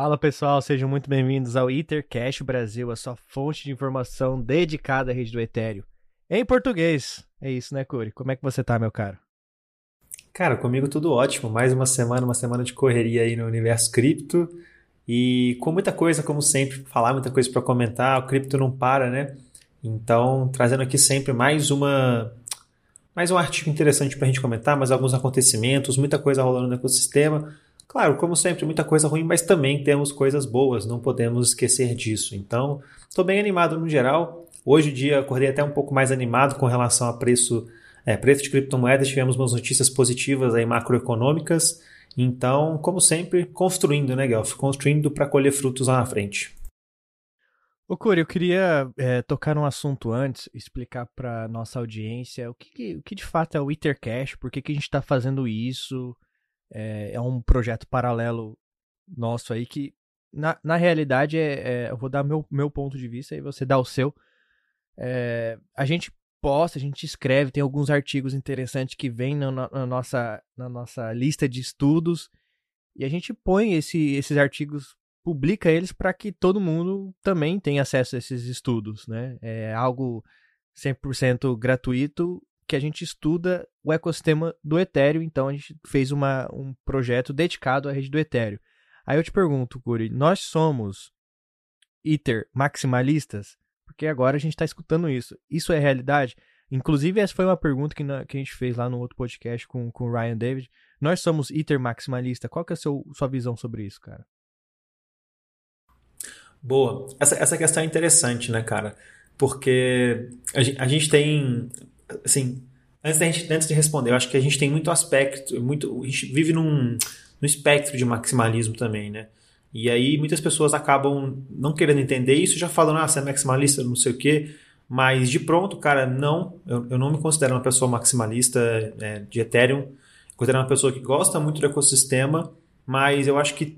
Fala pessoal, sejam muito bem-vindos ao Ethercast Brasil, a sua fonte de informação dedicada à rede do Ethereum. Em português. É isso, né, Curi? Como é que você tá, meu caro? Cara, comigo tudo ótimo. Mais uma semana, uma semana de correria aí no universo cripto. E com muita coisa, como sempre, falar muita coisa para comentar. O cripto não para, né? Então, trazendo aqui sempre mais uma mais um artigo interessante para a gente comentar, mais alguns acontecimentos, muita coisa rolando no ecossistema. Claro, como sempre, muita coisa ruim, mas também temos coisas boas, não podemos esquecer disso. Então, estou bem animado no geral. Hoje o dia acordei até um pouco mais animado com relação a preço, é, preço de criptomoedas. Tivemos umas notícias positivas aí macroeconômicas. Então, como sempre, construindo, né, Guelph? Construindo para colher frutos lá na frente. Ô, Curi, eu queria é, tocar num assunto antes, explicar para nossa audiência o que, o que de fato é o Ethercash, por que, que a gente está fazendo isso, é, é um projeto paralelo nosso aí que, na, na realidade, é, é, eu vou dar meu, meu ponto de vista e você dá o seu. É, a gente posta, a gente escreve, tem alguns artigos interessantes que vêm na, na, nossa, na nossa lista de estudos e a gente põe esse, esses artigos, publica eles para que todo mundo também tenha acesso a esses estudos, né? É algo 100% gratuito que a gente estuda o ecossistema do Ethereum, então a gente fez uma, um projeto dedicado à rede do Ethereum. Aí eu te pergunto, Curi, nós somos Ether maximalistas? Porque agora a gente está escutando isso. Isso é realidade? Inclusive, essa foi uma pergunta que, na, que a gente fez lá no outro podcast com, com o Ryan David. Nós somos Ether maximalista. Qual que é a seu, sua visão sobre isso, cara? Boa. Essa, essa questão é interessante, né, cara? Porque a a gente tem assim, antes, gente, antes de responder, eu acho que a gente tem muito aspecto, muito, a gente vive num, num espectro de maximalismo também, né? E aí muitas pessoas acabam não querendo entender isso, já falando, ah, você é maximalista, não sei o quê. Mas de pronto, cara, não, eu, eu não me considero uma pessoa maximalista é, de Ethereum. Eu considero uma pessoa que gosta muito do ecossistema, mas eu acho que,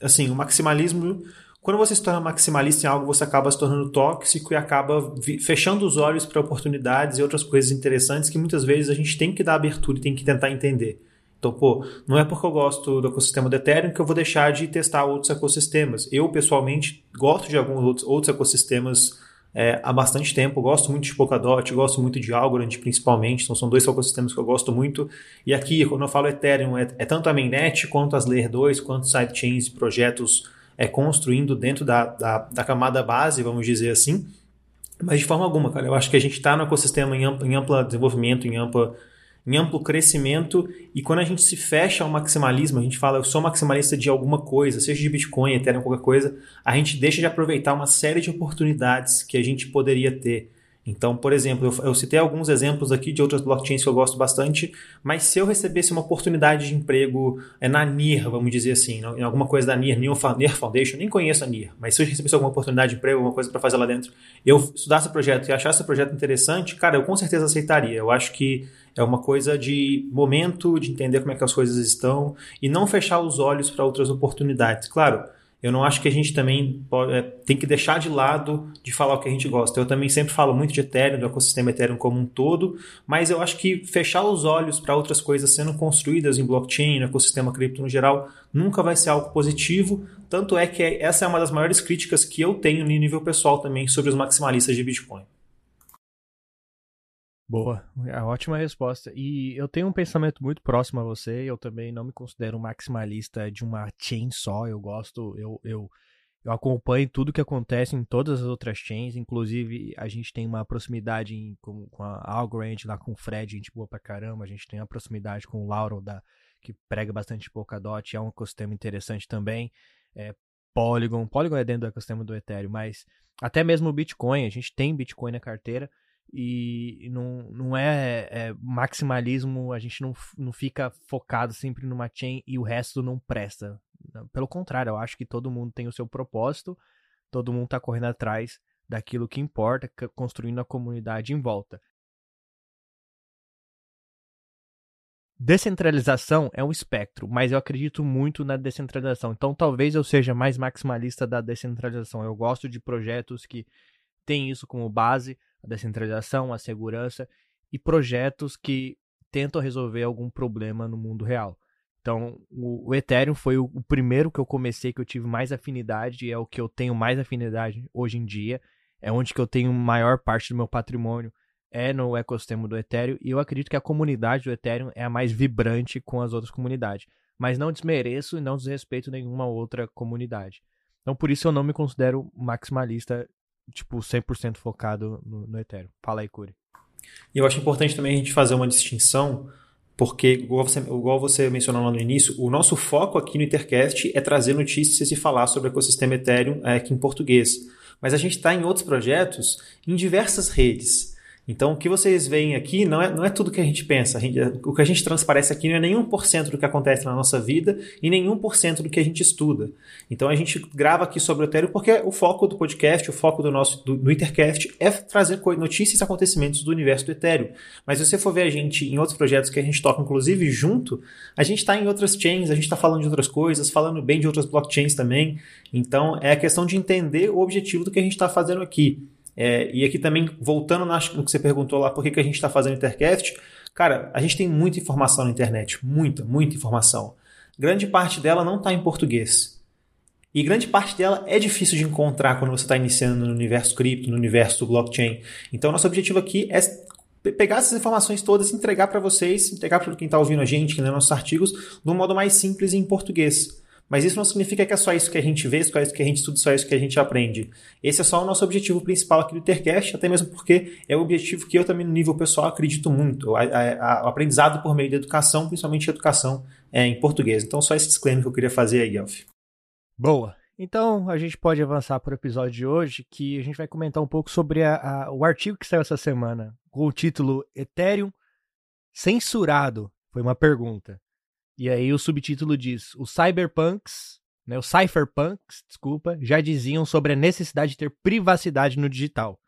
assim, o maximalismo quando você se torna maximalista em algo, você acaba se tornando tóxico e acaba fechando os olhos para oportunidades e outras coisas interessantes que muitas vezes a gente tem que dar abertura e tem que tentar entender. Então, pô, não é porque eu gosto do ecossistema do Ethereum que eu vou deixar de testar outros ecossistemas. Eu, pessoalmente, gosto de alguns outros, ecossistemas é, há bastante tempo. Gosto muito de Polkadot, gosto muito de Algorand, principalmente. Então, são dois ecossistemas que eu gosto muito. E aqui, quando eu falo Ethereum, é, é tanto a mainnet, quanto as Layer 2, quanto sidechains e projetos é, construindo dentro da, da, da, camada base, vamos dizer assim. Mas de forma alguma, cara, eu acho que a gente está no ecossistema em amplo, em amplo desenvolvimento, em, ampla, em amplo crescimento, e quando a gente se fecha ao maximalismo, a gente fala, eu sou maximalista de alguma coisa, seja de Bitcoin, Ethereum, qualquer coisa, a gente deixa de aproveitar uma série de oportunidades que a gente poderia ter então, por exemplo, eu, eu, citei alguns exemplos aqui de outras blockchains que eu gosto bastante, mas se eu recebesse uma oportunidade de emprego é, na NIR, vamos dizer assim, em alguma coisa da NIR, NIR Foundation, nem conheço a NIR, mas se eu recebesse alguma oportunidade de emprego, alguma coisa para fazer lá dentro, eu estudasse o projeto e achasse o projeto interessante, cara, eu com certeza aceitaria. Eu acho que é uma coisa de momento, de entender como é que as coisas estão e não fechar os olhos para outras oportunidades. Claro, eu não acho que a gente também pode, é, tem que deixar de lado de falar o que a gente gosta. Eu também sempre falo muito de Ethereum, do ecossistema Ethereum como um todo, mas eu acho que fechar os olhos para outras coisas sendo construídas em blockchain, no ecossistema cripto no geral, nunca vai ser algo positivo. Tanto é que essa é uma das maiores críticas que eu tenho no nível pessoal também sobre os maximalistas de Bitcoin. Boa, é ótima resposta. E eu tenho um pensamento muito próximo a você. Eu também não me considero maximalista de uma chain só. Eu gosto, eu, eu, eu acompanho tudo que acontece em todas as outras chains. Inclusive, a gente tem uma proximidade em, com, com a Algorand, lá com o Fred, gente boa pra caramba. A gente tem uma proximidade com o Lauro, da, que prega bastante Polkadot. É um ecossistema interessante também. É, Polygon. Polygon é dentro do ecossistema do Ethereum, mas até mesmo o Bitcoin. A gente tem Bitcoin na carteira e não, não é, é, maximalismo, a gente não, não fica focado sempre numa chain e o resto não presta. Pelo contrário, eu acho que todo mundo tem o seu propósito, todo mundo está correndo atrás daquilo que importa, construindo a comunidade em volta. Descentralização é um espectro, mas eu acredito muito na descentralização. Então talvez eu seja mais maximalista da descentralização. Eu gosto de projetos que têm isso como base, a descentralização, a segurança e projetos que tentam resolver algum problema no mundo real. Então, o, o Ethereum foi o, o, primeiro que eu comecei, que eu tive mais afinidade, e é o que eu tenho mais afinidade hoje em dia. É onde que eu tenho maior parte do meu patrimônio, é no ecossistema do Ethereum, e eu acredito que a comunidade do Ethereum é a mais vibrante com as outras comunidades. Mas não desmereço e não desrespeito nenhuma outra comunidade. Então, por isso eu não me considero maximalista, tipo, 100% focado no, no Ethereum. Fala aí, Curi. E eu acho importante também a gente fazer uma distinção porque, igual você, igual você mencionou lá no início, o nosso foco aqui no Intercast é trazer notícias e falar sobre o ecossistema Ethereum é, aqui em português. Mas a gente está em outros projetos em diversas redes. Então, o que vocês veem aqui não é, não é tudo que a gente pensa. A gente, o que a gente transparece aqui não é nenhum por cento do que acontece na nossa vida e nenhum por cento do que a gente estuda. Então, a gente grava aqui sobre o Ethereum porque o foco do podcast, o foco do nosso do, do Intercast é trazer notícias e acontecimentos do universo do Ethereum. Mas se você for ver a gente em outros projetos que a gente toca, inclusive junto, a gente está em outras chains, a gente está falando de outras coisas, falando bem de outras blockchains também. Então, é a questão de entender o objetivo do que a gente está fazendo aqui. É, e aqui também, voltando no que você perguntou lá, por que, que a gente está fazendo Intercast, cara, a gente tem muita informação na internet, muita, muita informação. Grande parte dela não está em português. E grande parte dela é difícil de encontrar quando você está iniciando no universo cripto, no universo blockchain. Então, nosso objetivo aqui é pegar essas informações todas e entregar para vocês, entregar para quem está ouvindo a gente, que lê nossos artigos, de um modo mais simples e em português. Mas isso não significa que é só isso que a gente vê, só isso que a gente estuda, só isso que a gente aprende. Esse é só o nosso objetivo principal aqui do Intercast, até mesmo porque é o objetivo que eu também, no nível pessoal, acredito muito. O, aprendizado por meio da educação, principalmente educação é, em português. Então, só esse disclaimer que eu queria fazer aí, Elf. Boa. Então, a gente pode avançar para o episódio de hoje, que a gente vai comentar um pouco sobre a, a, o artigo que saiu essa semana, com o título Ethereum censurado. Foi uma pergunta. E aí o subtítulo diz: os cyberpunks, né, os cypherpunks, desculpa, já diziam sobre a necessidade de ter privacidade no digital.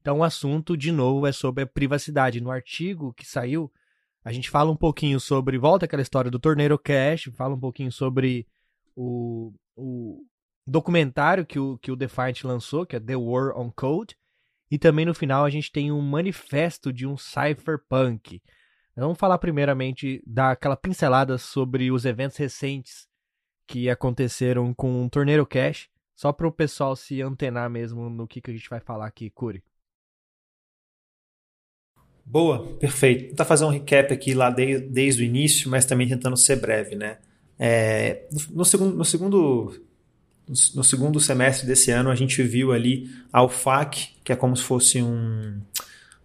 Então o assunto, de novo, é sobre a privacidade. No artigo que saiu, a gente fala um pouquinho sobre, volta aquela história do Torneiro Cash, fala um pouquinho sobre o, o documentário que o, que o Defiant lançou, que é The War on Code, e também no final a gente tem um manifesto de um cypherpunk. Vamos falar primeiramente daquela pincelada sobre os eventos recentes que aconteceram com o Torneiro Cash, só para o pessoal se antenar mesmo no que, que a gente vai falar aqui, Curi. Boa, perfeito. Vou tentar fazer um recap aqui lá de, desde o início, mas também tentando ser breve, né? É, no, segundo, no, segundo, no segundo semestre desse ano, a gente viu ali a UFAC, que é como se fosse um,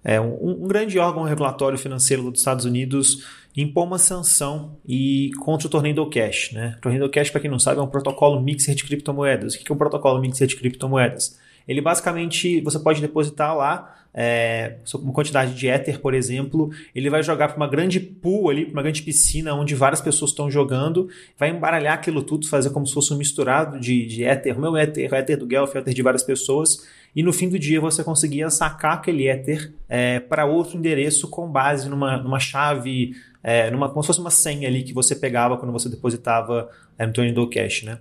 é, um, um, grande órgão regulatório financeiro dos Estados Unidos impor uma sanção e contra o Tornado Cash. Né? O Tornado Cash, para quem não sabe, é um protocolo mixer de criptomoedas. O que é um protocolo mixer de criptomoedas? Ele basicamente, você pode depositar lá é, uma quantidade de Ether, por exemplo, ele vai jogar para uma grande pool ali, para uma grande piscina onde várias pessoas estão jogando, vai embaralhar aquilo tudo, fazer como se fosse um misturado de, de Ether, o meu Ether, o Ether do Guelph, o Ether de várias pessoas, e no fim do dia você conseguia sacar aquele Ether é, para outro endereço com base numa, numa chave, é, numa, como se fosse uma senha ali que você pegava quando você depositava é, no Tornado Cash, né?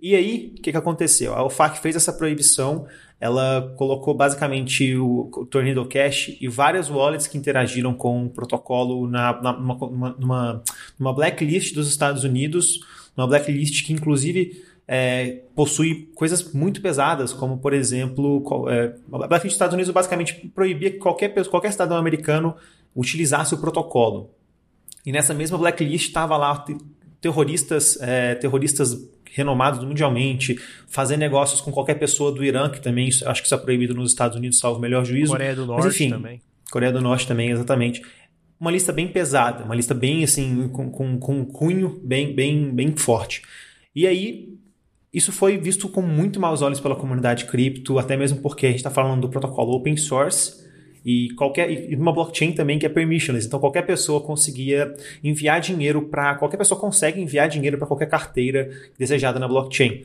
E aí, o que, que aconteceu? A OFAC fez essa proibição, ela colocou basicamente o, Tornado Cash e várias wallets que interagiram com o protocolo na, na, numa, numa, numa blacklist dos Estados Unidos, uma blacklist que inclusive é, possui coisas muito pesadas, como por exemplo, é, a blacklist dos Estados Unidos basicamente proibia que qualquer, qualquer cidadão americano utilizasse o protocolo. E nessa mesma blacklist estava lá terroristas, é, terroristas renomados mundialmente, fazer negócios com qualquer pessoa do Irã, que também acho que isso é proibido nos Estados Unidos, salvo o melhor juízo. Coreia do Norte Mas, enfim, também. Coreia do Norte também, exatamente. Uma lista bem pesada, uma lista bem assim, com, com, com um cunho bem, bem, bem forte. E aí, isso foi visto com muito maus olhos pela comunidade cripto, até mesmo porque a gente está falando do protocolo open source, e qualquer e uma blockchain também que é permissionless. Então qualquer pessoa conseguia enviar dinheiro para qualquer pessoa consegue enviar dinheiro para qualquer carteira desejada na blockchain.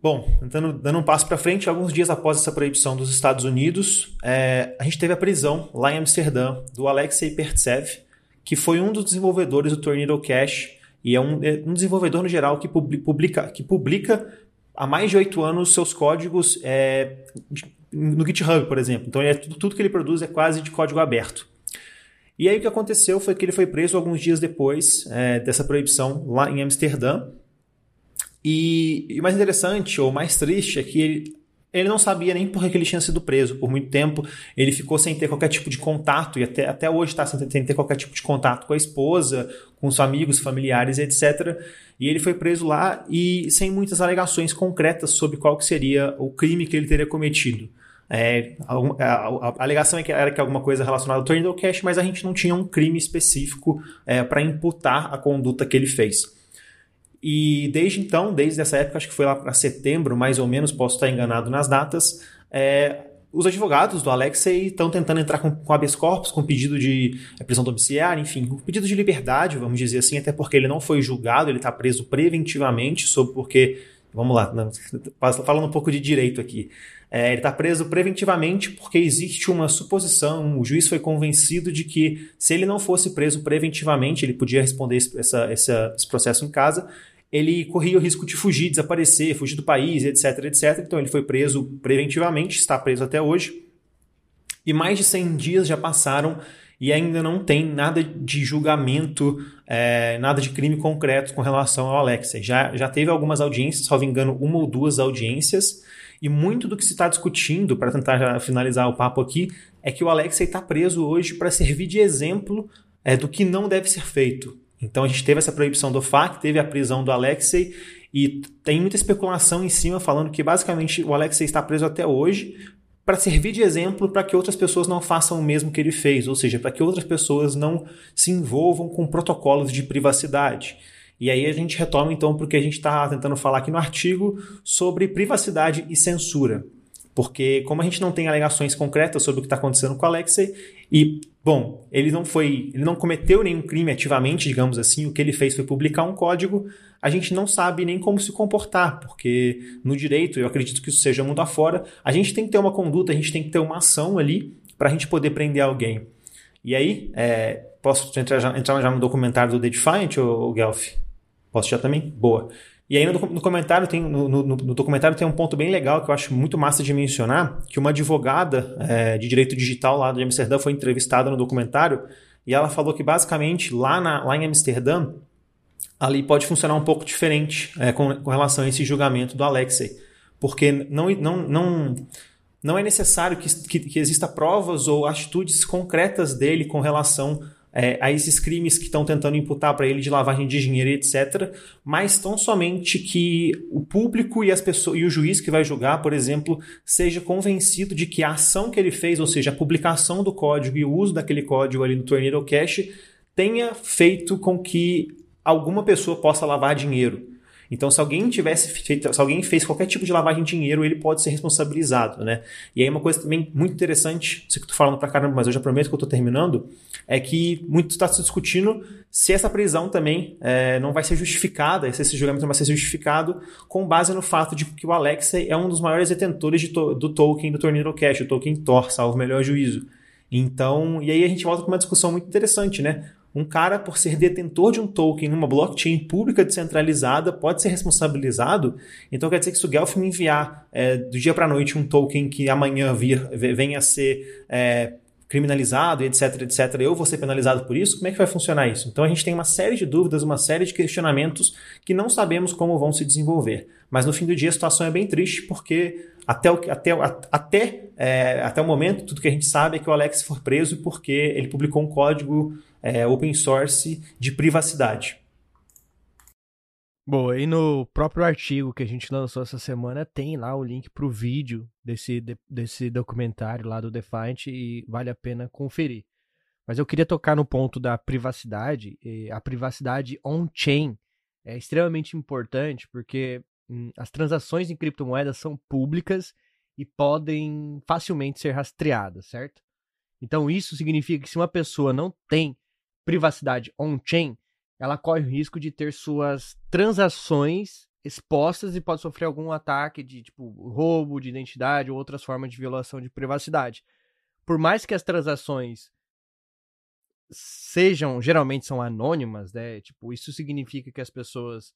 Bom, então, dando um passo para frente, alguns dias após essa proibição dos Estados Unidos, é, a gente teve a prisão lá em Amsterdã do Alexei Pertsev, que foi um dos desenvolvedores do Tornado Cash e é um, é um desenvolvedor no geral que publica, que publica há mais de oito anos seus códigos é, no GitHub, por exemplo. Então, é, tudo, tudo que ele produz é quase de código aberto. E aí o que aconteceu foi que ele foi preso alguns dias depois é, dessa proibição lá em Amsterdã. E, e o mais interessante, ou mais triste, é que ele, ele não sabia nem por que ele tinha sido preso. Por muito tempo, ele ficou sem ter qualquer tipo de contato, e até, até hoje está sem, sem ter qualquer tipo de contato com a esposa, com os amigos, familiares, etc. E ele foi preso lá e sem muitas alegações concretas sobre qual que seria o crime que ele teria cometido. É, a, a, a, alegação é que era que alguma coisa relacionada ao Tornado Cash, mas a gente não tinha um crime específico é, para imputar a conduta que ele fez. E desde então, desde essa época, acho que foi lá para setembro, mais ou menos, posso estar enganado nas datas, é, os advogados do Alexei estão tentando entrar com, com habeas corpus, com pedido de é, prisão domiciliar, enfim, com pedido de liberdade, vamos dizer assim, até porque ele não foi julgado, ele está preso preventivamente, sob porque, vamos lá, não, falando um pouco de direito aqui, é, ele está preso preventivamente porque existe uma suposição, o juiz foi convencido de que se ele não fosse preso preventivamente, ele podia responder esse, essa, esse processo em casa, ele corria o risco de fugir, desaparecer, fugir do país, etc, etc. Então ele foi preso preventivamente, está preso até hoje. E mais de 100 dias já passaram e ainda não tem nada de julgamento, é, nada de crime concreto com relação ao Alexei. Já, já teve algumas audiências, salvo engano, uma ou duas audiências, e muito do que se está discutindo, para tentar finalizar o papo aqui, é que o Alexei está preso hoje para servir de exemplo é, do que não deve ser feito. Então a gente teve essa proibição do FAC, teve a prisão do Alexei, e tem muita especulação em cima falando que basicamente o Alexei está preso até hoje para servir de exemplo para que outras pessoas não façam o mesmo que ele fez, ou seja, para que outras pessoas não se envolvam com protocolos de privacidade. E aí a gente retoma então porque a gente está tentando falar aqui no artigo sobre privacidade e censura. Porque como a gente não tem alegações concretas sobre o que está acontecendo com o Alexei, e, bom, ele não foi. ele não cometeu nenhum crime ativamente, digamos assim, o que ele fez foi publicar um código, a gente não sabe nem como se comportar, porque no direito, eu acredito que isso seja mundo afora, a gente tem que ter uma conduta, a gente tem que ter uma ação ali para a gente poder prender alguém. E aí, é, posso entrar já, entrar já no documentário do The Defiant, ou, ou Guelph? Posso já também? Boa. E aí no, no comentário tem, no, no, no, documentário tem um ponto bem legal que eu acho muito massa de mencionar, que uma advogada é, de direito digital lá de Amsterdã foi entrevistada no documentário e ela falou que basicamente lá, na, lá em Amsterdã ali pode funcionar um pouco diferente é, com, com, relação a esse julgamento do Alexei, porque não, não, não, não é necessário que, que, que exista provas ou atitudes concretas dele com relação é, a esses crimes que estão tentando imputar para ele de lavagem de dinheiro, etc. Mas tão somente que o público e as pessoas e o juiz que vai julgar, por exemplo, seja convencido de que a ação que ele fez, ou seja, a publicação do código e o uso daquele código ali no Tornado Cash, tenha feito com que alguma pessoa possa lavar dinheiro. Então, se alguém tivesse feito, se alguém fez qualquer tipo de lavagem de dinheiro, ele pode ser responsabilizado, né? E aí uma coisa também muito interessante, sei que eu tô falando pra caramba, mas eu já prometo que eu tô terminando, é que muito está se discutindo se essa prisão também é, não vai ser justificada, se esse julgamento não vai ser justificado com base no fato de que o Alexei é um dos maiores detentores de to do token do Tornado Cash, o token Tor, salvo melhor juízo. Então, e aí a gente volta com uma discussão muito interessante, né? Um cara, por ser detentor de um token numa blockchain pública descentralizada, pode ser responsabilizado. Então quer dizer que se o Guelph me enviar é, do dia para a noite um token que amanhã vir, venha a ser é, criminalizado, etc, etc, eu vou ser penalizado por isso? Como é que vai funcionar isso? Então a gente tem uma série de dúvidas, uma série de questionamentos que não sabemos como vão se desenvolver. Mas no fim do dia a situação é bem triste porque até o, até, até, é, até o momento, tudo que a gente sabe é que o Alex foi preso porque ele publicou um código é, open source de privacidade. Boa, e no próprio artigo que a gente lançou essa semana tem lá o link para o vídeo desse, desse documentário lá do Defiant e vale a pena conferir. Mas eu queria tocar no ponto da privacidade. A privacidade on-chain é extremamente importante porque hum, as transações em criptomoedas são públicas e podem facilmente ser rastreadas, certo? Então isso significa que se uma pessoa não tem privacidade on-chain, ela corre o risco de ter suas transações expostas e pode sofrer algum ataque de tipo roubo de identidade ou outras formas de violação de privacidade. Por mais que as transações sejam geralmente são anônimas, né? Tipo, isso significa que as pessoas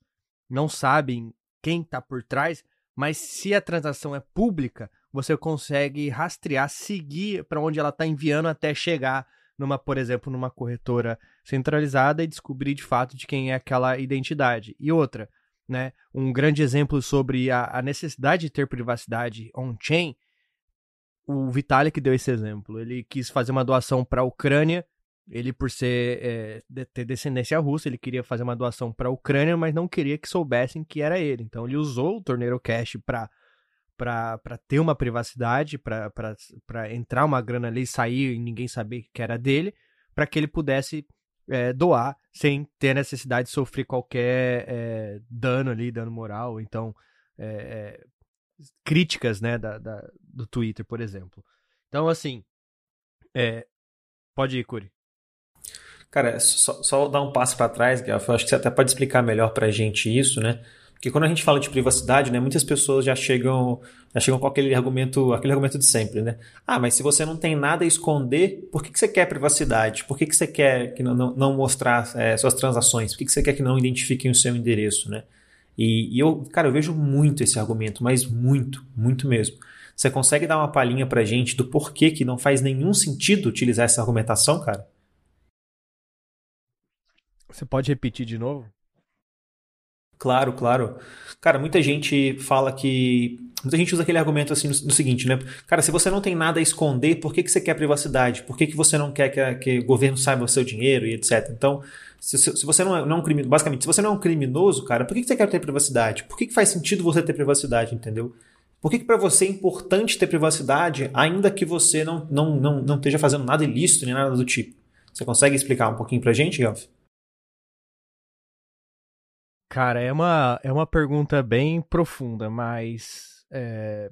não sabem quem está por trás, mas se a transação é pública, você consegue rastrear, seguir para onde ela está enviando até chegar numa, por exemplo, numa corretora centralizada e descobrir de fato de quem é aquela identidade. E outra, né, um grande exemplo sobre a, a necessidade de ter privacidade on-chain, o Vitalik deu esse exemplo. Ele quis fazer uma doação para a Ucrânia, ele por ser é, de, ter descendência russa, ele queria fazer uma doação para a Ucrânia, mas não queria que soubessem que era ele. Então ele usou o Torneiro Cash para para ter uma privacidade, para entrar uma grana ali e sair e ninguém saber que era dele, para que ele pudesse é, doar sem ter necessidade de sofrer qualquer é, dano ali, dano moral, então é, críticas né, da, da, do Twitter, por exemplo. Então, assim, pode ir, Curi. Cara, só, só dar um passo para trás, eu acho que você até pode explicar melhor para a gente isso, né? Porque quando a gente fala de privacidade, né, muitas pessoas já chegam, já chegam com aquele argumento, aquele argumento de sempre, né? Ah, mas se você não tem nada a esconder, por que, que você quer privacidade? Por que, que você quer que não, não, não mostrar é, suas transações? Por que, que você quer que não identifiquem o seu endereço, né? E, e, eu, cara, eu vejo muito esse argumento, mas muito, muito mesmo. Você consegue dar uma palhinha pra gente do porquê que não faz nenhum sentido utilizar essa argumentação, cara? Você pode repetir de novo? Claro, claro. Cara, muita gente fala que. Muita gente usa aquele argumento assim no, seguinte, né? Cara, se você não tem nada a esconder, por que, que você quer privacidade? Por que, que você não quer que, que o governo saiba o seu dinheiro e etc? Então, se, se você não é, não é um criminoso, basicamente, se você não é um criminoso, cara, por que, que você quer ter privacidade? Por que, que faz sentido você ter privacidade, entendeu? Por que, que para você é importante ter privacidade, ainda que você não, não, não, não esteja fazendo nada ilícito nem nada do tipo? Você consegue explicar um pouquinho pra gente, Gelf? Cara, é uma, é uma pergunta bem profunda, mas. É...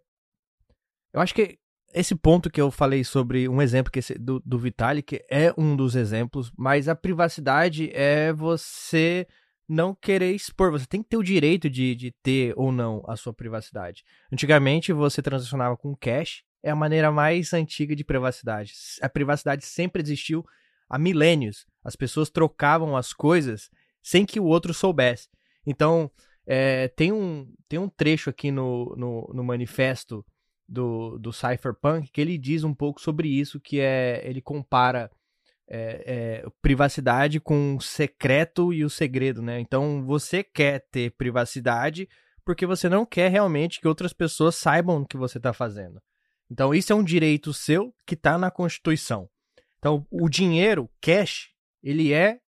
Eu acho que esse ponto que eu falei sobre um exemplo que esse, do, do Vitalik é um dos exemplos, mas a privacidade é você não querer expor. Você tem que ter o direito de, de ter ou não a sua privacidade. Antigamente você transacionava com cash, é a maneira mais antiga de privacidade. A privacidade sempre existiu há milênios. As pessoas trocavam as coisas sem que o outro soubesse. Então, é, tem, um, tem um trecho aqui no, no, no manifesto do, do Cypherpunk que ele diz um pouco sobre isso, que é ele compara é, é, privacidade com o secreto e o segredo, né? Então, você quer ter privacidade porque você não quer realmente que outras pessoas saibam o que você está fazendo. Então, isso é um direito seu que está na Constituição. Então, o dinheiro, cash, ele é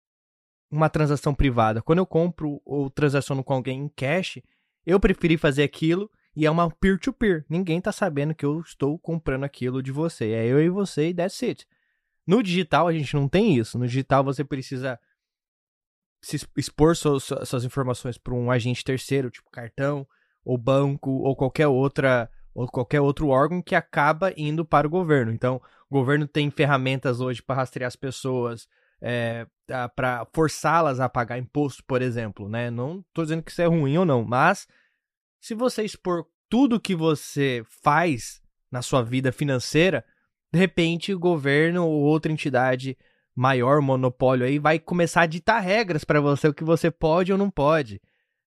uma transação privada. Quando eu compro ou transaciono com alguém em cash, eu preferi fazer aquilo e é uma peer-to-peer. -peer. Ninguém tá sabendo que eu estou comprando aquilo de você. É eu e você e that's it. No digital a gente não tem isso. No digital você precisa se expor suas, suas informações para um agente terceiro, tipo cartão, ou banco, ou qualquer outra ou qualquer outro órgão que acaba indo para o governo. Então, o governo tem ferramentas hoje para rastrear as pessoas, é, para forçá-las a pagar imposto, por exemplo, né? Não estou dizendo que isso é ruim ou não, mas se você expor tudo que você faz na sua vida financeira, de repente o governo ou outra entidade maior, monopólio aí, vai começar a ditar regras para você o que você pode ou não pode,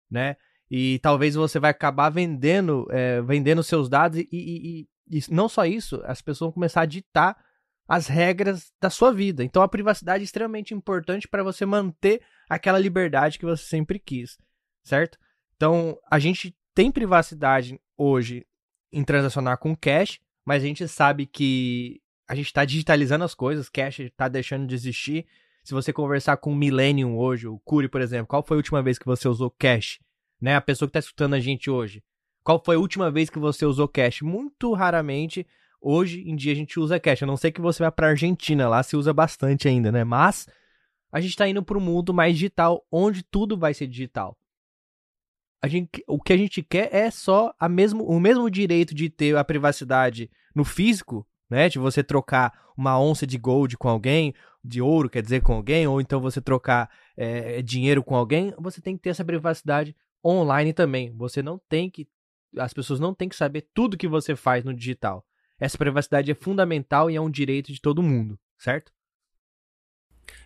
né? E talvez você vai acabar vendendo, é, vendendo seus dados e, e, e, e não só isso, as pessoas vão começar a ditar as regras da sua vida. Então a privacidade é extremamente importante para você manter aquela liberdade que você sempre quis, certo? Então a gente tem privacidade hoje em transacionar com cash, mas a gente sabe que a gente está digitalizando as coisas, cash está deixando de existir. Se você conversar com o Millennium hoje, o Curi, por exemplo, qual foi a última vez que você usou cash? Né? A pessoa que está escutando a gente hoje. Qual foi a última vez que você usou cash? Muito raramente Hoje em dia a gente usa cash. A não ser que você vá para Argentina, lá se usa bastante ainda, né? Mas a gente está indo para um mundo mais digital, onde tudo vai ser digital. A gente, o que a gente quer é só a mesmo, o mesmo direito de ter a privacidade no físico, né? De você trocar uma onça de gold com alguém, de ouro, quer dizer, com alguém, ou então você trocar é, dinheiro com alguém, você tem que ter essa privacidade online também. Você não tem que. As pessoas não têm que saber tudo que você faz no digital. Essa privacidade é fundamental e é um direito de todo mundo, certo?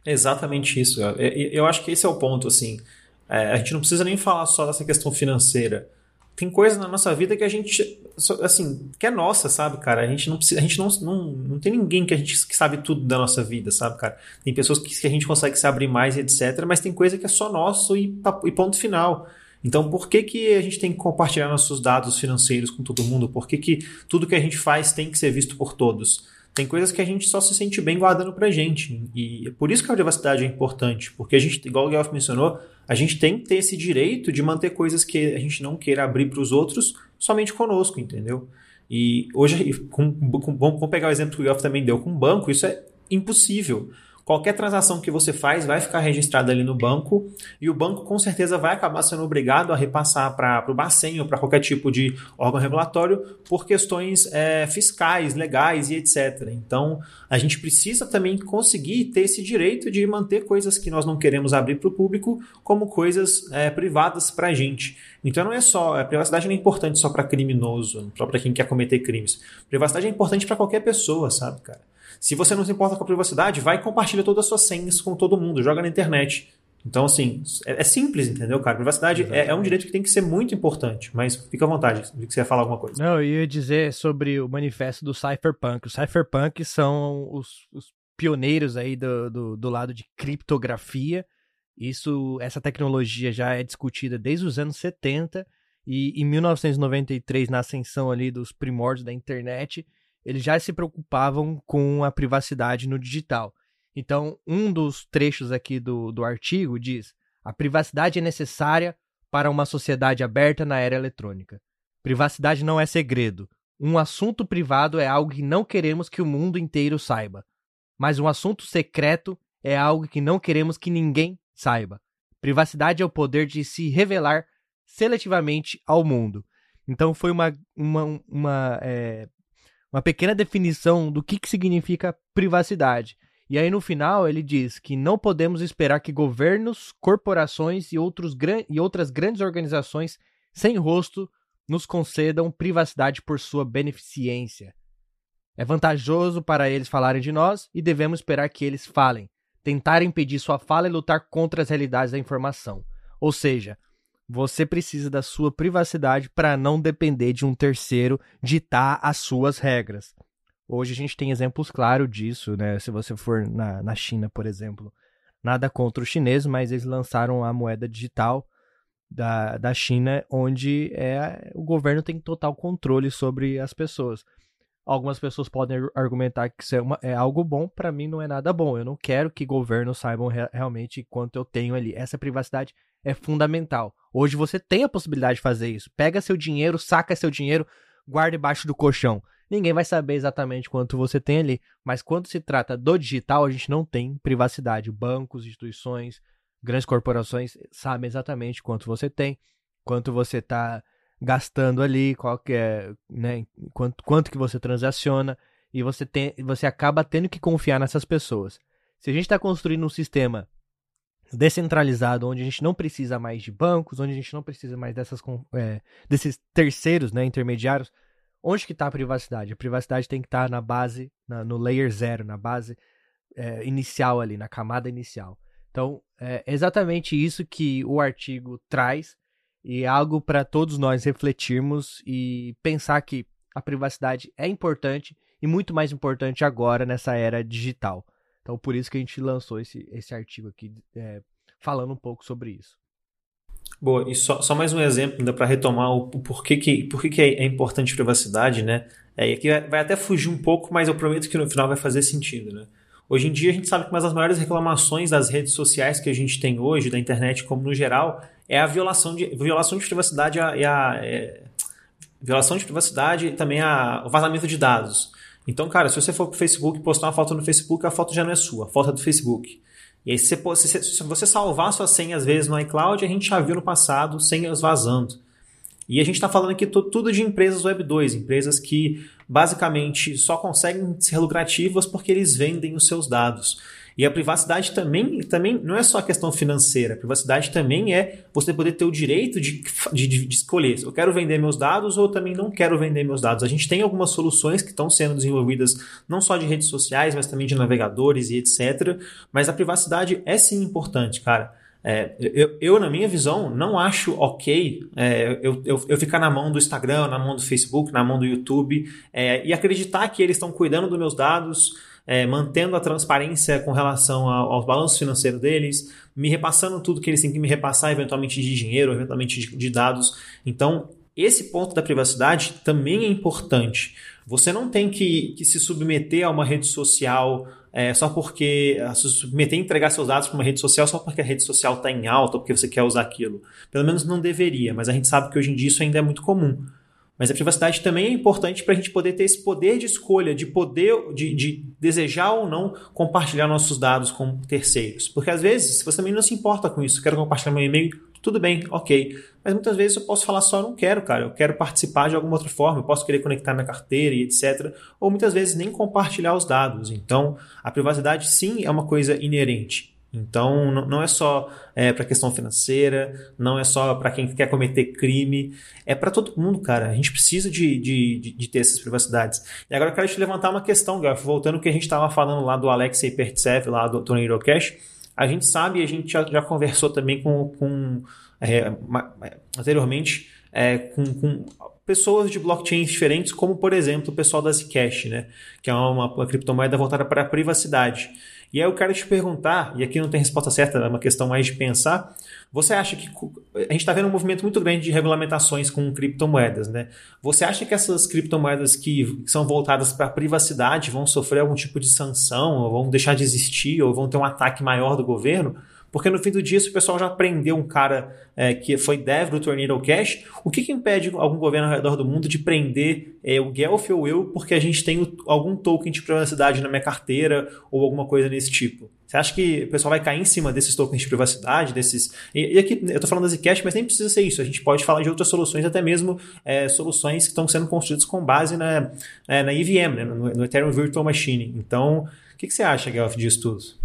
Exatamente isso. Eu acho que esse é o ponto, assim. É, a gente não precisa nem falar só dessa questão financeira. tem coisas na nossa vida que a gente, assim, que é nossa, sabe, cara? A gente não precisa, a gente não, não, não tem ninguém que a gente que sabe tudo da nossa vida, sabe, cara? Tem pessoas que, que a gente consegue se abrir mais, etc, mas tem coisa que é só nosso e, e ponto final. Então, por que, que a gente tem que compartilhar nossos dados financeiros com todo mundo? Por que, que tudo que a gente faz tem que ser visto por todos? Tem coisas que a gente só se sente bem guardando pra gente. E é por isso que a privacidade é importante. Porque a gente, igual o Guelph mencionou, a gente tem que ter esse direito de manter coisas que a gente não queira abrir para os outros somente conosco, entendeu? E hoje, com, com, vamos pegar o exemplo que o Guelph também deu com o banco, isso é impossível. Qualquer transação que você faz vai ficar registrada ali no banco e o banco com certeza vai acabar sendo obrigado a repassar para o Bacen ou para qualquer tipo de órgão regulatório por questões é, fiscais, legais e etc. Então a gente precisa também conseguir ter esse direito de manter coisas que nós não queremos abrir para o público como coisas é, privadas para a gente. Então não é só, a privacidade não é importante só para criminoso, só para quem quer cometer crimes. Privacidade é importante para qualquer pessoa, sabe, cara? Se você não se importa com a privacidade, vai e compartilha todas as suas senhas com todo mundo, joga na internet. Então, assim, é, é simples, entendeu, cara? Privacidade é, é, um direito que tem que ser muito importante, mas fica à vontade, vi que você ia falar alguma coisa. Não, eu ia dizer sobre o manifesto do Cypherpunk. Os Cypherpunk são os, os pioneiros aí do, do, do, lado de criptografia. Isso, essa tecnologia já é discutida desde os anos 70 e em 1993, na ascensão ali dos primórdios da internet, eles já se preocupavam com a privacidade no digital. Então, um dos trechos aqui do, do artigo diz: a privacidade é necessária para uma sociedade aberta na era eletrônica. Privacidade não é segredo. Um assunto privado é algo que não queremos que o mundo inteiro saiba. Mas um assunto secreto é algo que não queremos que ninguém saiba. Privacidade é o poder de se revelar seletivamente ao mundo. Então foi uma, uma, uma é, uma pequena definição do que, que significa privacidade. E aí no final ele diz que não podemos esperar que governos, corporações e, outros e outras grandes organizações sem rosto nos concedam privacidade por sua beneficência. É vantajoso para eles falarem de nós e devemos esperar que eles falem, tentar impedir sua fala e lutar contra as realidades da informação. Ou seja, você precisa da sua privacidade para não depender de um terceiro ditar as suas regras. Hoje a gente tem exemplos claros disso, né? Se você for na, na China, por exemplo. Nada contra os chineses, mas eles lançaram a moeda digital da, da China, onde é, o governo tem total controle sobre as pessoas. Algumas pessoas podem argumentar que isso é, uma, é algo bom, para mim não é nada bom. Eu não quero que governos saibam re realmente quanto eu tenho ali. Essa privacidade é fundamental. Hoje você tem a possibilidade de fazer isso. Pega seu dinheiro, saca seu dinheiro, guarda debaixo do colchão. Ninguém vai saber exatamente quanto você tem ali, mas quando se trata do digital, a gente não tem privacidade. Bancos, instituições, grandes corporações sabem exatamente quanto você tem, quanto você está gastando ali, qual que é, né, quanto, quanto que você transaciona, e você, tem, você acaba tendo que confiar nessas pessoas. Se a gente está construindo um sistema descentralizado, onde a gente não precisa mais de bancos, onde a gente não precisa mais dessas, é, desses terceiros né, intermediários, onde que está a privacidade? A privacidade tem que estar tá na base, na, no layer zero, na base é, inicial ali, na camada inicial. Então, é exatamente isso que o artigo traz e é algo para todos nós refletirmos e pensar que a privacidade é importante e muito mais importante agora nessa era digital. Então, por isso que a gente lançou esse, esse artigo aqui, é, falando um pouco sobre isso. Boa, e só, só mais um exemplo, ainda para retomar o, o, porquê, que, porquê que é, é importante privacidade, né? É, e aqui vai até fugir um pouco, mas eu prometo que no final vai fazer sentido, né? Hoje em dia a gente sabe que uma das maiores reclamações das redes sociais que a gente tem hoje, da internet como no geral, é a violação de, violação de privacidade e a, a é, violação de privacidade e também a, o vazamento de dados. Então, cara, se você for pro Facebook postar uma foto no Facebook, a foto já não é sua, a foto é do Facebook. E aí, se você, se você salvar sua senha às vezes no iCloud, a gente já viu no passado senhas vazando. E a gente está falando aqui tudo de empresas Web 2, empresas que basicamente só conseguem ser lucrativas porque eles vendem os seus dados. E a privacidade também, também não é só a questão financeira. A privacidade também é você poder ter o direito de, de, de escolher. Eu quero vender meus dados ou também não quero vender meus dados. A gente tem algumas soluções que estão sendo desenvolvidas não só de redes sociais, mas também de navegadores e etc. Mas a privacidade é sim importante, cara. É, eu, eu, na minha visão, não acho ok é, eu, eu, eu, ficar na mão do Instagram, na mão do Facebook, na mão do YouTube é, e acreditar que eles estão cuidando dos meus dados, é, mantendo a transparência com relação ao, aos balanços financeiros deles, me repassando tudo que eles têm que me repassar, eventualmente de dinheiro, eventualmente de, de dados. Então, esse ponto da privacidade também é importante. Você não tem que, que se submeter a uma rede social é, só porque se submeter a entregar seus dados para uma rede social só porque a rede social está em alta ou porque você quer usar aquilo. Pelo menos não deveria, mas a gente sabe que hoje em dia isso ainda é muito comum. Mas a privacidade também é importante para a gente poder ter esse poder de escolha, de poder, de, de, desejar ou não compartilhar nossos dados com terceiros. Porque às vezes, se você também não se importa com isso, quero compartilhar meu e-mail, tudo bem, ok. Mas muitas vezes eu posso falar só, não quero, cara, eu quero participar de alguma outra forma, eu posso querer conectar minha carteira e etc. Ou muitas vezes nem compartilhar os dados. Então, a privacidade sim é uma coisa inerente. Então, não é só é, para questão financeira, não é só para quem quer cometer crime, é para todo mundo, cara. A gente precisa de, de, de, ter essas privacidades. E agora eu quero te levantar uma questão, Gaf, voltando ao que a gente estava falando lá do Alexei Pertsev, lá do Tornado Cash. A gente sabe, a gente já, já conversou também com, com é, anteriormente é, com, com pessoas de blockchains diferentes, como por exemplo o pessoal da Zcash, né? que é uma, uma criptomoeda voltada para a privacidade. E aí eu quero te perguntar, e aqui não tem resposta certa, é uma questão mais de pensar. Você acha que a gente está vendo um movimento muito grande de regulamentações com criptomoedas, né? Você acha que essas criptomoedas que são voltadas para a privacidade vão sofrer algum tipo de sanção, ou vão deixar de existir, ou vão ter um ataque maior do governo? Porque no fim do dia, se o pessoal já prendeu um cara é, que foi dev do Tornado Cash, o que, que, impede algum governo ao redor do mundo de prender é, o Guelph ou eu porque a gente tem o, algum token de privacidade na minha carteira ou alguma coisa desse tipo? Você acha que o pessoal vai cair em cima desses tokens de privacidade, desses. E, e aqui eu estou falando da Zcash, mas nem precisa ser isso. A gente pode falar de outras soluções, até mesmo é, soluções que estão sendo construídas com base na, é, na EVM, né, no, no Ethereum Virtual Machine. Então, o que, que você acha, Guelph, disso tudo?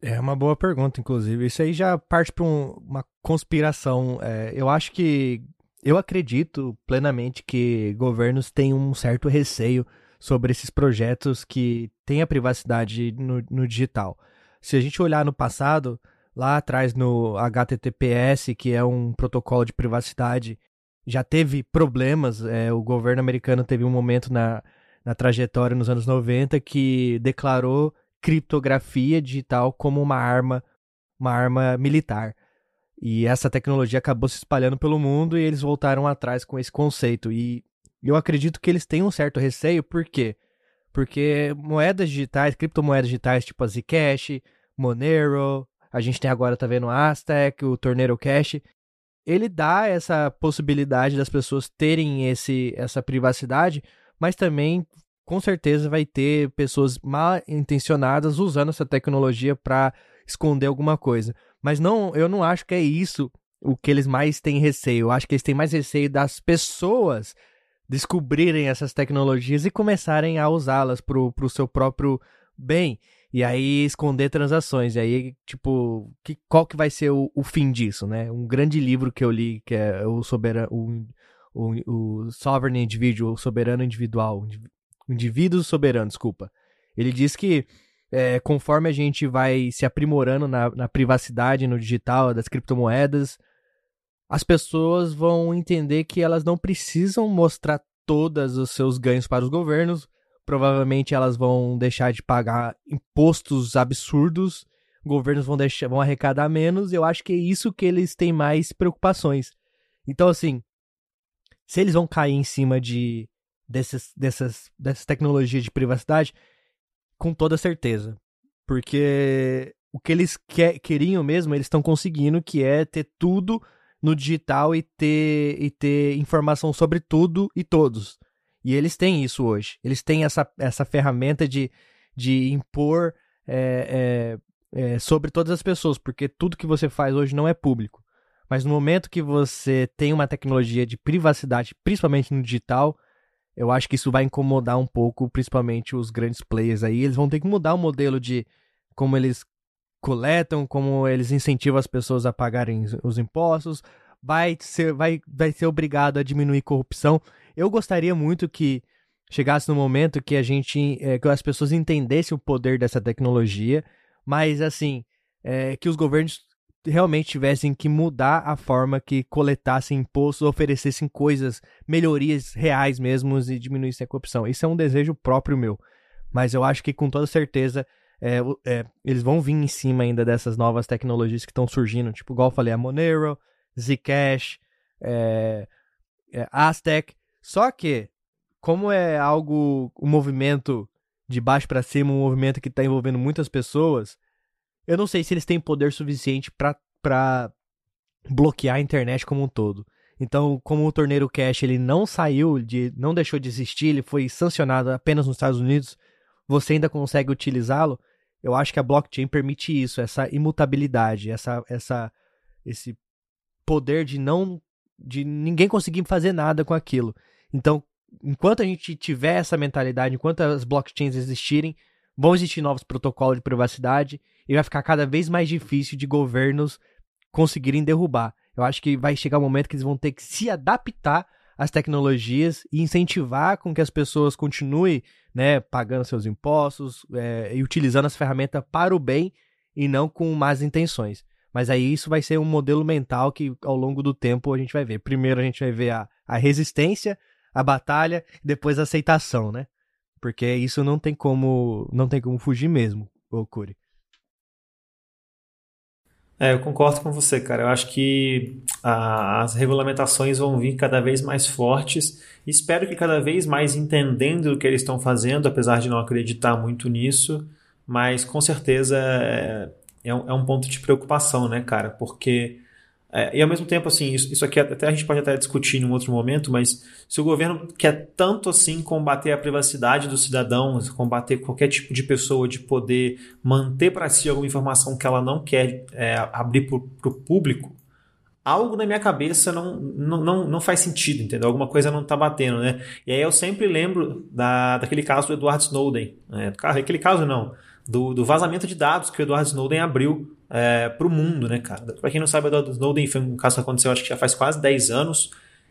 É uma boa pergunta, inclusive. Isso aí já parte para um, uma conspiração. É, eu acho que. Eu acredito plenamente que governos têm um certo receio sobre esses projetos que têm a privacidade no, no digital. Se a gente olhar no passado, lá atrás no HTTPS, que é um protocolo de privacidade, já teve problemas. É, o governo americano teve um momento na, na trajetória nos anos 90 que declarou criptografia digital como uma arma, uma arma militar. E essa tecnologia acabou se espalhando pelo mundo e eles voltaram atrás com esse conceito. E eu acredito que eles têm um certo receio, por quê? Porque moedas digitais, criptomoedas digitais tipo a Zcash, Monero, a gente tem agora, tá vendo, Aztec, o Tornado Cash, ele dá essa possibilidade das pessoas terem esse, essa privacidade, mas também com certeza vai ter pessoas mal intencionadas usando essa tecnologia para esconder alguma coisa. Mas não, eu não acho que é isso o que eles mais têm receio. Eu acho que eles têm mais receio das pessoas descobrirem essas tecnologias e começarem a usá-las para o seu próprio bem. E aí esconder transações. E aí, tipo, que, qual que vai ser o, o fim disso, né? Um grande livro que eu li, que é o Soberano, o, o, o Sovereign Individual, o Soberano Individual, indivíduo soberano, desculpa. Ele diz que é, conforme a gente vai se aprimorando na, na privacidade, no digital, das criptomoedas, as pessoas vão entender que elas não precisam mostrar todos os seus ganhos para os governos. Provavelmente elas vão deixar de pagar impostos absurdos, governos vão, deixar, vão arrecadar menos. Eu acho que é isso que eles têm mais preocupações. Então, assim, se eles vão cair em cima de desses, dessas, dessas tecnologias de privacidade? Com toda certeza. Porque o que eles que, queriam mesmo, eles estão conseguindo, que é ter tudo no digital e ter, e ter informação sobre tudo e todos. E eles têm isso hoje. Eles têm essa, essa ferramenta de, de impor é, é, é, sobre todas as pessoas, porque tudo que você faz hoje não é público. Mas no momento que você tem uma tecnologia de privacidade, principalmente no digital, eu acho que isso vai incomodar um pouco, principalmente os grandes players aí. Eles vão ter que mudar o modelo de como eles coletam, como eles incentivam as pessoas a pagarem os impostos. Vai ser, vai, vai ser obrigado a diminuir corrupção. Eu gostaria muito que chegasse no momento que a gente, é, que as pessoas entendessem o poder dessa tecnologia, mas assim, é, que os governos realmente tivessem que mudar a forma que coletassem impostos, oferecessem coisas, melhorias reais mesmo e diminuíssem a corrupção. Isso é um desejo próprio meu. Mas eu acho que com toda certeza é, é, eles vão vir em cima ainda dessas novas tecnologias que estão surgindo, tipo, igual eu falei, a Monero, Zcash, é, é, Aztec. Só que, como é algo, um movimento de baixo para cima, um movimento que está envolvendo muitas pessoas, eu não sei se eles têm poder suficiente para bloquear a internet como um todo. Então, como o Torneiro Cash ele não saiu de, não deixou de existir, ele foi sancionado apenas nos Estados Unidos, você ainda consegue utilizá-lo. Eu acho que a blockchain permite isso, essa imutabilidade, essa, essa, esse poder de não, de ninguém conseguir fazer nada com aquilo. Então, enquanto a gente tiver essa mentalidade, enquanto as blockchains existirem, vão existir novos protocolos de privacidade e vai ficar cada vez mais difícil de governos conseguirem derrubar. Eu acho que vai chegar um momento que eles vão ter que se adaptar às tecnologias e incentivar com que as pessoas continuem né, pagando seus impostos é, e utilizando as ferramentas para o bem e não com más intenções. Mas aí isso vai ser um modelo mental que ao longo do tempo a gente vai ver. Primeiro a gente vai ver a, a resistência, a batalha, depois a aceitação, né? Porque isso não tem como não tem como fugir mesmo, Okuri. É, eu concordo com você, cara. Eu acho que a, as regulamentações vão vir cada vez mais fortes. Espero que cada vez mais entendendo o que eles estão fazendo, apesar de não acreditar muito nisso. Mas com certeza é, é, um, é um ponto de preocupação, né, cara? Porque é, e ao mesmo tempo, assim, isso, isso aqui até a gente pode até discutir em um outro momento, mas se o governo quer tanto assim combater a privacidade dos cidadãos, combater qualquer tipo de pessoa de poder manter para si alguma informação que ela não quer é, abrir para o público, algo na minha cabeça não, não, não, não faz sentido, entendeu? Alguma coisa não está batendo, né? E aí eu sempre lembro da, daquele caso do Edward Snowden. Né? Aquele caso não, do, do vazamento de dados que o Edward Snowden abriu é, para o mundo, né, cara? Para quem não sabe, o Edward Snowden foi um caso que aconteceu, acho que já faz quase 10 anos,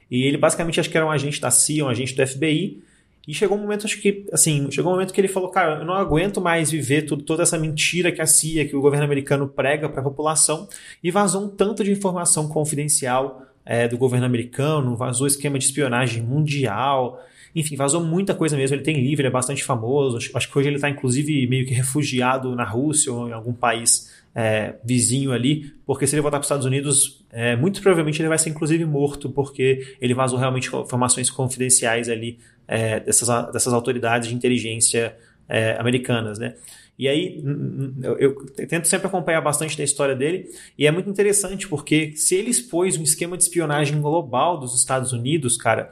e ele basicamente acho que era um agente da CIA, um agente do FBI, e chegou um momento, acho que, assim, chegou um momento que ele falou, cara, eu não aguento mais viver tudo, toda essa mentira que a CIA, que o governo americano prega para a população, e vazou um tanto de informação confidencial é, do governo americano, vazou esquema de espionagem mundial, enfim, vazou muita coisa mesmo. Ele tem livro, ele é bastante famoso. Acho, acho que hoje ele está, inclusive, meio que refugiado na Rússia ou em algum país é, vizinho ali, porque se ele voltar para os Estados Unidos, é, muito provavelmente ele vai ser inclusive morto, porque ele vazou realmente informações confidenciais ali é, dessas, dessas autoridades de inteligência é, americanas, né? E aí, eu, eu, tento sempre acompanhar bastante da história dele, e é muito interessante porque se ele expôs um esquema de espionagem global dos Estados Unidos, cara,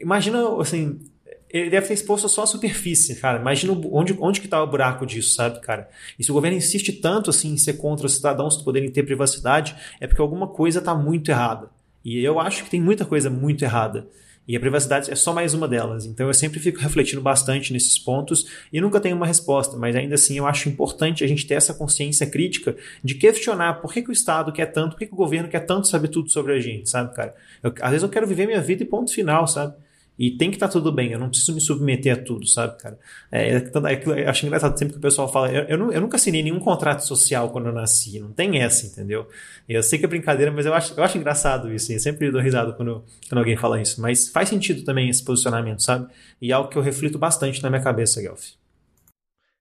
imagina, assim, ele deve ter exposto só a superfície, cara. Imagina onde, onde que tá o buraco disso, sabe, cara? E se o governo insiste tanto assim em ser contra os cidadãos poderem ter privacidade, é porque alguma coisa tá muito errada. E eu acho que tem muita coisa muito errada. E a privacidade é só mais uma delas. Então eu sempre fico refletindo bastante nesses pontos e nunca tenho uma resposta, mas ainda assim eu acho importante a gente ter essa consciência crítica de questionar por que, que o Estado quer tanto, por que, que o governo quer tanto saber tudo sobre a gente, sabe, cara? Eu, às vezes eu quero viver minha vida e ponto final, sabe? E tem que estar tá tudo bem, eu não preciso me submeter a tudo, sabe, cara? É, é, é, acho engraçado sempre que o pessoal fala, eu, eu, não, eu, nunca assinei nenhum contrato social quando eu nasci, não tem essa, entendeu? Eu sei que é brincadeira, mas eu acho, eu acho engraçado isso, e sempre dou risada quando, quando alguém fala isso, mas faz sentido também esse posicionamento, sabe? E é algo que eu reflito bastante na minha cabeça, Guelph.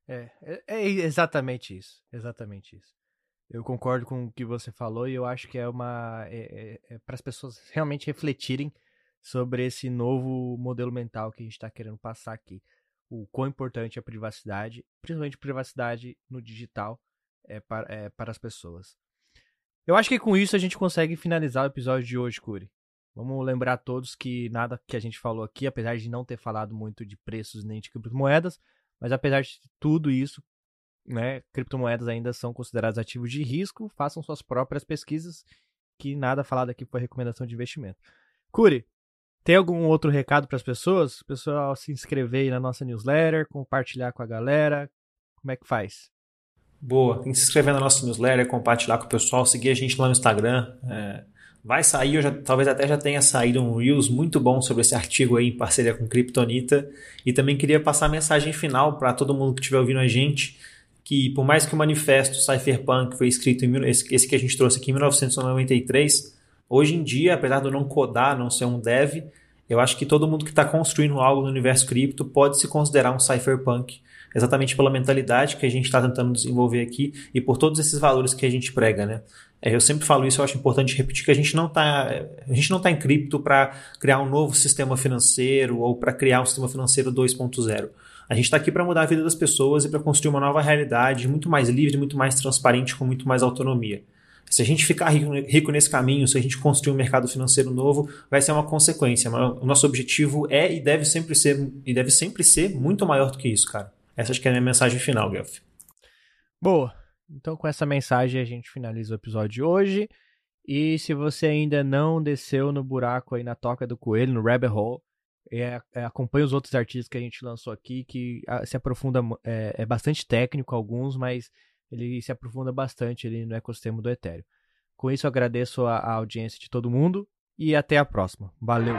É, é, é exatamente isso, exatamente isso. Eu concordo com o que você falou e eu acho que é uma. É, é, é para as pessoas realmente refletirem sobre esse novo modelo mental que a gente está querendo passar aqui. O quão importante é a privacidade, principalmente privacidade no digital, é para, é, para as pessoas. Eu acho que com isso a gente consegue finalizar o episódio de hoje, Curi. Vamos lembrar a todos que nada que a gente falou aqui, apesar de não ter falado muito de preços nem de criptomoedas, mas apesar de tudo isso, né, criptomoedas ainda são consideradas ativos de risco, façam suas próprias pesquisas, que nada falado aqui foi recomendação de investimento. Curi, tem algum outro recado para as pessoas? O pessoal se inscrever aí na nossa newsletter, compartilhar com a galera. Como é que faz? Boa, tem que se inscrever na nossa newsletter, compartilhar com o pessoal, seguir a gente lá no Instagram. É, vai sair, eu já, talvez até já tenha saído um Reels muito bom sobre esse artigo aí em parceria com Kryptonita. E também queria passar a mensagem final para todo mundo que estiver ouvindo a gente que por mais que o manifesto Cypherpunk foi escrito em esse que a gente trouxe aqui em 1993, hoje em dia, apesar de eu não codar, não ser um dev, eu acho que todo mundo que está construindo algo no universo cripto pode se considerar um cypherpunk, exatamente pela mentalidade que a gente está tentando desenvolver aqui e por todos esses valores que a gente prega, né? É, eu sempre falo isso, eu acho importante repetir que a gente não está a gente não está em cripto para criar um novo sistema financeiro ou para criar um sistema financeiro 2.0. A gente está aqui para mudar a vida das pessoas e para construir uma nova realidade muito mais livre, muito mais transparente, com muito mais autonomia. Se a gente ficar rico, rico nesse caminho, se a gente construir um mercado financeiro novo, vai ser uma consequência. Mas o nosso objetivo é e deve sempre ser e deve sempre ser muito maior do que isso, cara. Essa acho que é a minha mensagem final, Guelph. Boa. Então, com essa mensagem, a gente finaliza o episódio de hoje. E se você ainda não desceu no buraco aí na toca do coelho, no rabbit hole, é, é, acompanhe os outros artistas que a gente lançou aqui, que a, ah, se aprofunda, é, é, bastante técnico alguns, mas ele se aprofunda bastante ali no ecossistema do Ethereum. Com isso, agradeço a, a audiência de todo mundo e até a próxima. Valeu!